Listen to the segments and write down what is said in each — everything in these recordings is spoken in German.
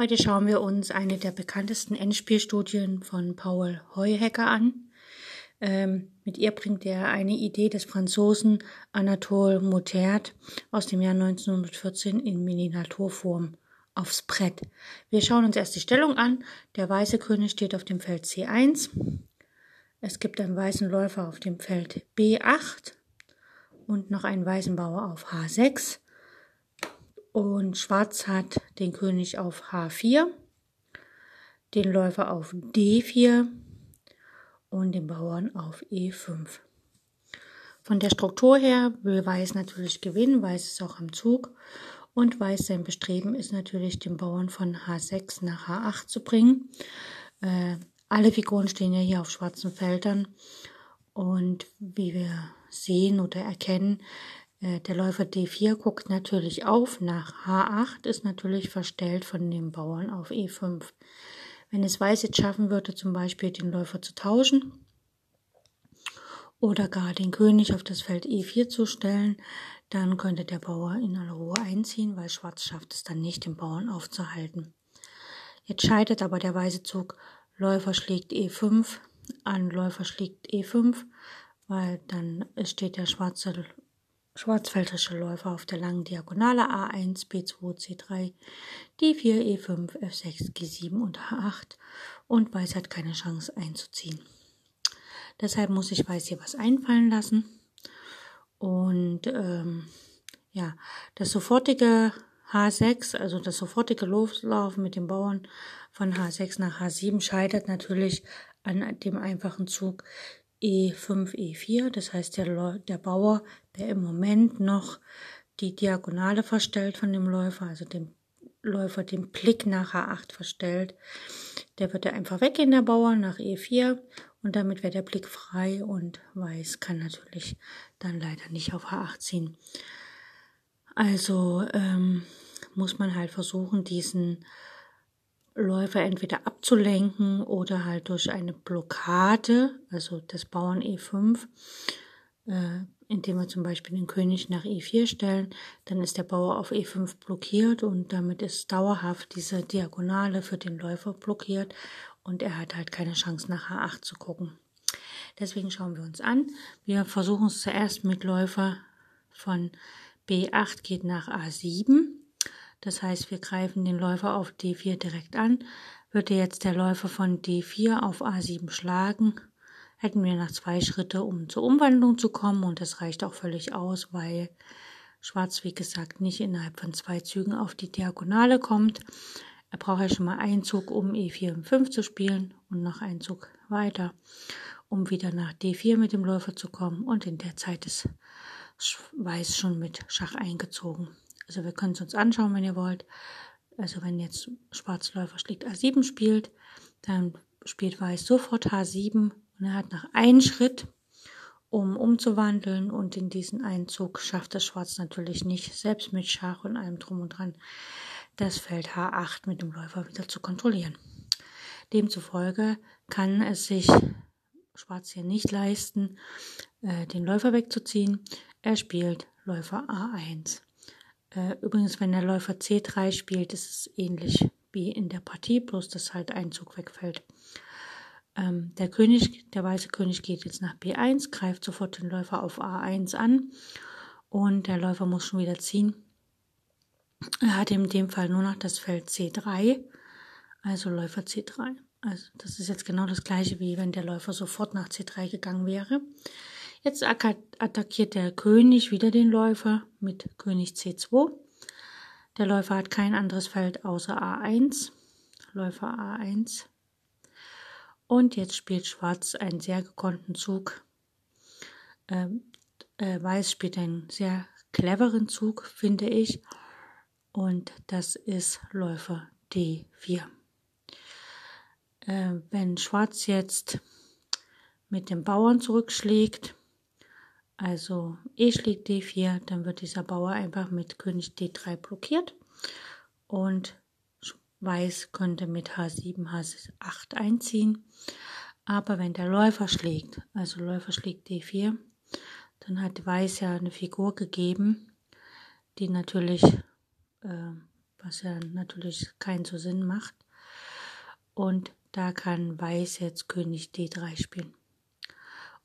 Heute schauen wir uns eine der bekanntesten Endspielstudien von Paul Heuhecker an. Ähm, mit ihr bringt er eine Idee des Franzosen Anatole Motert aus dem Jahr 1914 in Miniaturform aufs Brett. Wir schauen uns erst die Stellung an. Der weiße König steht auf dem Feld C1. Es gibt einen weißen Läufer auf dem Feld B8 und noch einen weißen Bauer auf H6. Und Schwarz hat den König auf H4, den Läufer auf D4 und den Bauern auf E5. Von der Struktur her will Weiß natürlich gewinnen, Weiß ist auch am Zug und Weiß sein Bestreben ist natürlich den Bauern von H6 nach H8 zu bringen. Äh, alle Figuren stehen ja hier auf schwarzen Feldern und wie wir sehen oder erkennen, der Läufer D4 guckt natürlich auf nach H8, ist natürlich verstellt von dem Bauern auf E5. Wenn es Weiß jetzt schaffen würde, zum Beispiel den Läufer zu tauschen oder gar den König auf das Feld E4 zu stellen, dann könnte der Bauer in aller Ruhe einziehen, weil Schwarz schafft es dann nicht, den Bauern aufzuhalten. Jetzt scheitert aber der weiße Zug, Läufer schlägt E5 an, Läufer schlägt E5, weil dann steht der schwarze schwarzfeldrische Läufer auf der langen Diagonale A1, B2, C3, D4, E5, F6, G7 und H8 und Weiß hat keine Chance einzuziehen. Deshalb muss ich Weiß hier was einfallen lassen. Und ähm, ja, das sofortige H6, also das sofortige Loslaufen mit dem Bauern von H6 nach H7 scheitert natürlich an dem einfachen Zug E5, E4. Das heißt, der, der Bauer, der im Moment noch die Diagonale verstellt von dem Läufer, also dem Läufer den Blick nach H8 verstellt, der wird er einfach weggehen, der Bauer, nach E4 und damit wäre der Blick frei und Weiß kann natürlich dann leider nicht auf H8 ziehen. Also ähm, muss man halt versuchen, diesen Läufer entweder abzulenken oder halt durch eine Blockade, also des Bauern E5, äh, indem wir zum Beispiel den König nach E4 stellen, dann ist der Bauer auf E5 blockiert und damit ist dauerhaft diese Diagonale für den Läufer blockiert und er hat halt keine Chance nach H8 zu gucken. Deswegen schauen wir uns an. Wir versuchen es zuerst mit Läufer von B8 geht nach A7 das heißt, wir greifen den Läufer auf D4 direkt an. Würde jetzt der Läufer von D4 auf A7 schlagen, hätten wir noch zwei Schritte, um zur Umwandlung zu kommen und das reicht auch völlig aus, weil Schwarz, wie gesagt, nicht innerhalb von zwei Zügen auf die Diagonale kommt. Er braucht ja schon mal einen Zug, um E4 und 5 zu spielen und noch einen Zug weiter, um wieder nach D4 mit dem Läufer zu kommen und in der Zeit ist Weiß schon mit Schach eingezogen. Also wir können es uns anschauen, wenn ihr wollt. Also wenn jetzt Schwarzläufer schlägt A7 spielt, dann spielt Weiß sofort H7 und er hat nach einem Schritt, um umzuwandeln und in diesen Einzug schafft das Schwarz natürlich nicht, selbst mit Schach und allem drum und dran, das Feld H8 mit dem Läufer wieder zu kontrollieren. Demzufolge kann es sich Schwarz hier nicht leisten, äh, den Läufer wegzuziehen. Er spielt Läufer A1. Äh, übrigens, wenn der Läufer C3 spielt, ist es ähnlich wie in der Partie, bloß dass halt ein Zug wegfällt. Ähm, der König, der weiße König geht jetzt nach B1, greift sofort den Läufer auf A1 an und der Läufer muss schon wieder ziehen. Er hat in dem Fall nur noch das Feld C3, also Läufer C3. Also das ist jetzt genau das gleiche, wie wenn der Läufer sofort nach C3 gegangen wäre. Jetzt attackiert der König wieder den Läufer mit König C2. Der Läufer hat kein anderes Feld außer A1. Läufer A1. Und jetzt spielt Schwarz einen sehr gekonnten Zug. Ähm, äh, Weiß spielt einen sehr cleveren Zug, finde ich. und das ist Läufer D4. Äh, wenn Schwarz jetzt mit dem Bauern zurückschlägt, also E schlägt D4, dann wird dieser Bauer einfach mit König D3 blockiert und Weiß könnte mit H7, H8 einziehen. Aber wenn der Läufer schlägt, also Läufer schlägt D4, dann hat Weiß ja eine Figur gegeben, die natürlich, äh, was ja natürlich keinen so Sinn macht. Und da kann Weiß jetzt König D3 spielen.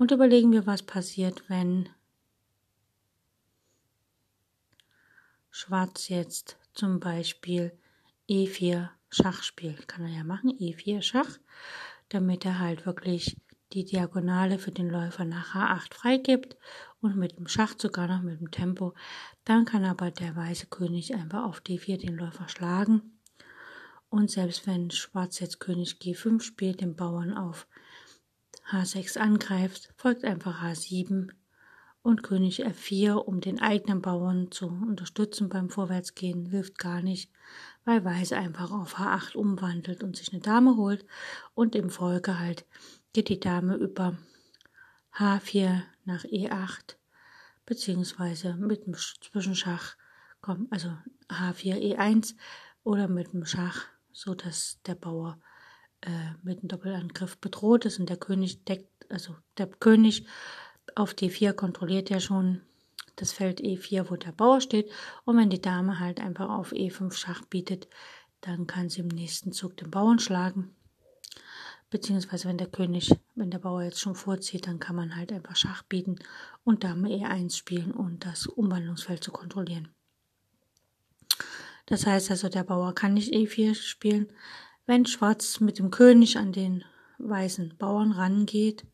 Und überlegen wir, was passiert, wenn Schwarz jetzt zum Beispiel E4 Schach spielt. Kann er ja machen, E4 Schach, damit er halt wirklich die Diagonale für den Läufer nach H8 freigibt und mit dem Schach sogar noch mit dem Tempo. Dann kann aber der weiße König einfach auf D4 den Läufer schlagen. Und selbst wenn Schwarz jetzt König G5 spielt, den Bauern auf H6 angreift, folgt einfach H7 und König F4, um den eigenen Bauern zu unterstützen beim Vorwärtsgehen, hilft gar nicht, weil Weiß einfach auf H8 umwandelt und sich eine Dame holt und im Folge halt geht die Dame über H4 nach E8 beziehungsweise mit dem Zwischenschach kommt also H4 E1 oder mit dem Schach, so dass der Bauer äh, mit dem Doppelangriff bedroht ist und der König deckt, also der König auf D4 kontrolliert ja schon das Feld E4, wo der Bauer steht. Und wenn die Dame halt einfach auf E5 Schach bietet, dann kann sie im nächsten Zug den Bauern schlagen. Beziehungsweise wenn der König, wenn der Bauer jetzt schon vorzieht, dann kann man halt einfach Schach bieten und Dame E1 spielen und das Umwandlungsfeld zu kontrollieren. Das heißt also, der Bauer kann nicht E4 spielen. Wenn Schwarz mit dem König an den weißen Bauern rangeht,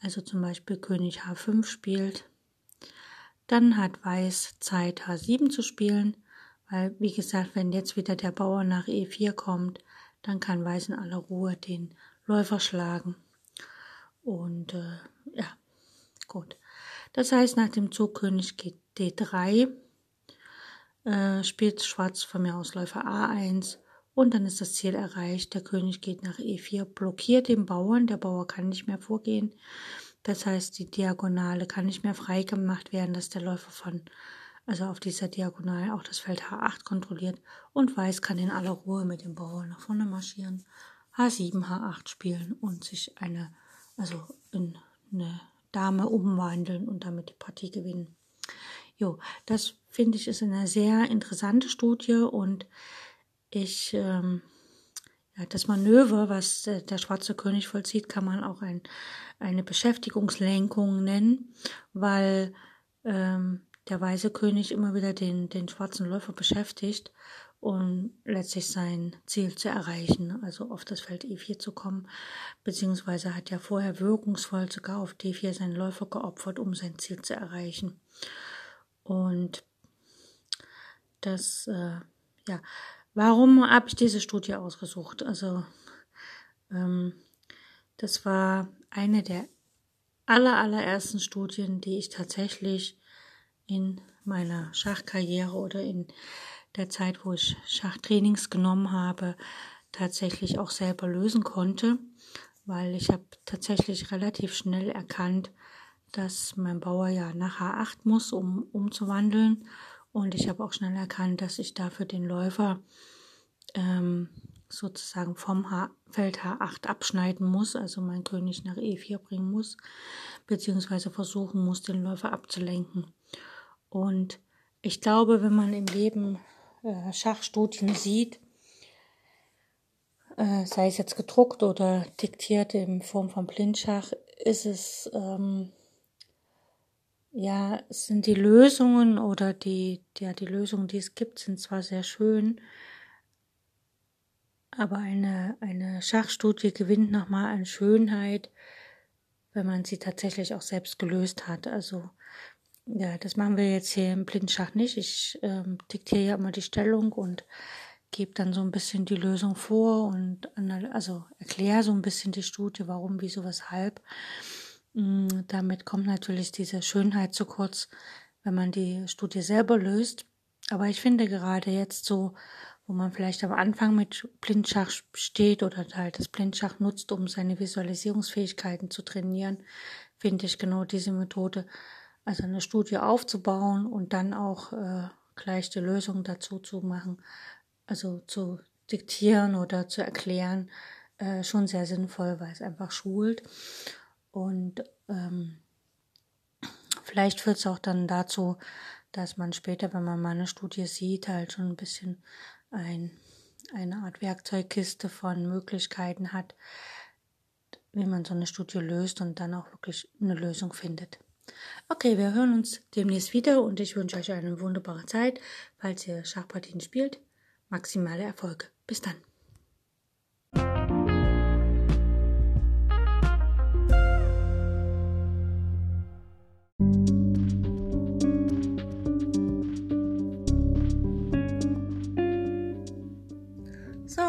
also zum Beispiel König H5 spielt, dann hat Weiß Zeit H7 zu spielen, weil wie gesagt, wenn jetzt wieder der Bauer nach E4 kommt, dann kann Weiß in aller Ruhe den Läufer schlagen. Und äh, ja, gut. Das heißt, nach dem Zug König geht D3, äh, spielt Schwarz von mir aus Läufer A1 und dann ist das Ziel erreicht. Der König geht nach E4, blockiert den Bauern, der Bauer kann nicht mehr vorgehen. Das heißt, die Diagonale kann nicht mehr freigemacht werden, dass der Läufer von, also auf dieser Diagonale auch das Feld H8 kontrolliert und Weiß kann in aller Ruhe mit dem Bauer nach vorne marschieren, H7, H8 spielen und sich eine, also in eine Dame umwandeln und damit die Partie gewinnen. Jo, das finde ich ist eine sehr interessante Studie und ich, ähm, ja, das Manöver, was äh, der schwarze König vollzieht, kann man auch ein, eine Beschäftigungslenkung nennen, weil ähm, der weiße König immer wieder den, den schwarzen Läufer beschäftigt, um letztlich sein Ziel zu erreichen, also auf das Feld E4 zu kommen, beziehungsweise hat er vorher wirkungsvoll sogar auf D4 seinen Läufer geopfert, um sein Ziel zu erreichen. Und das, äh, ja, Warum habe ich diese Studie ausgesucht? Also ähm, das war eine der aller, allerersten Studien, die ich tatsächlich in meiner Schachkarriere oder in der Zeit, wo ich Schachtrainings genommen habe, tatsächlich auch selber lösen konnte, weil ich habe tatsächlich relativ schnell erkannt, dass mein Bauer ja nach H8 muss, um umzuwandeln und ich habe auch schnell erkannt, dass ich dafür den Läufer ähm, sozusagen vom H Feld H8 abschneiden muss, also mein König nach E4 bringen muss, beziehungsweise versuchen muss, den Läufer abzulenken. Und ich glaube, wenn man im Leben äh, Schachstudien sieht, äh, sei es jetzt gedruckt oder diktiert in Form von Blindschach, ist es ähm, ja, sind die Lösungen oder die, ja, die Lösungen, die es gibt, sind zwar sehr schön, aber eine, eine Schachstudie gewinnt nochmal an Schönheit, wenn man sie tatsächlich auch selbst gelöst hat. Also, ja, das machen wir jetzt hier im Blindschach nicht. Ich ähm, diktiere ja immer die Stellung und gebe dann so ein bisschen die Lösung vor und also erkläre so ein bisschen die Studie, warum, wieso, weshalb. Mm, damit kommt natürlich diese Schönheit zu kurz, wenn man die Studie selber löst. Aber ich finde gerade jetzt so, wo man vielleicht am Anfang mit Blindschach steht oder halt das Blindschach nutzt, um seine Visualisierungsfähigkeiten zu trainieren, finde ich genau diese Methode, also eine Studie aufzubauen und dann auch äh, gleich die Lösung dazu zu machen, also zu diktieren oder zu erklären, äh, schon sehr sinnvoll, weil es einfach schult. Und ähm, vielleicht führt es auch dann dazu, dass man später, wenn man mal eine Studie sieht, halt schon ein bisschen ein, eine Art Werkzeugkiste von Möglichkeiten hat, wie man so eine Studie löst und dann auch wirklich eine Lösung findet. Okay, wir hören uns demnächst wieder und ich wünsche euch eine wunderbare Zeit, falls ihr Schachpartien spielt. Maximale Erfolge. Bis dann.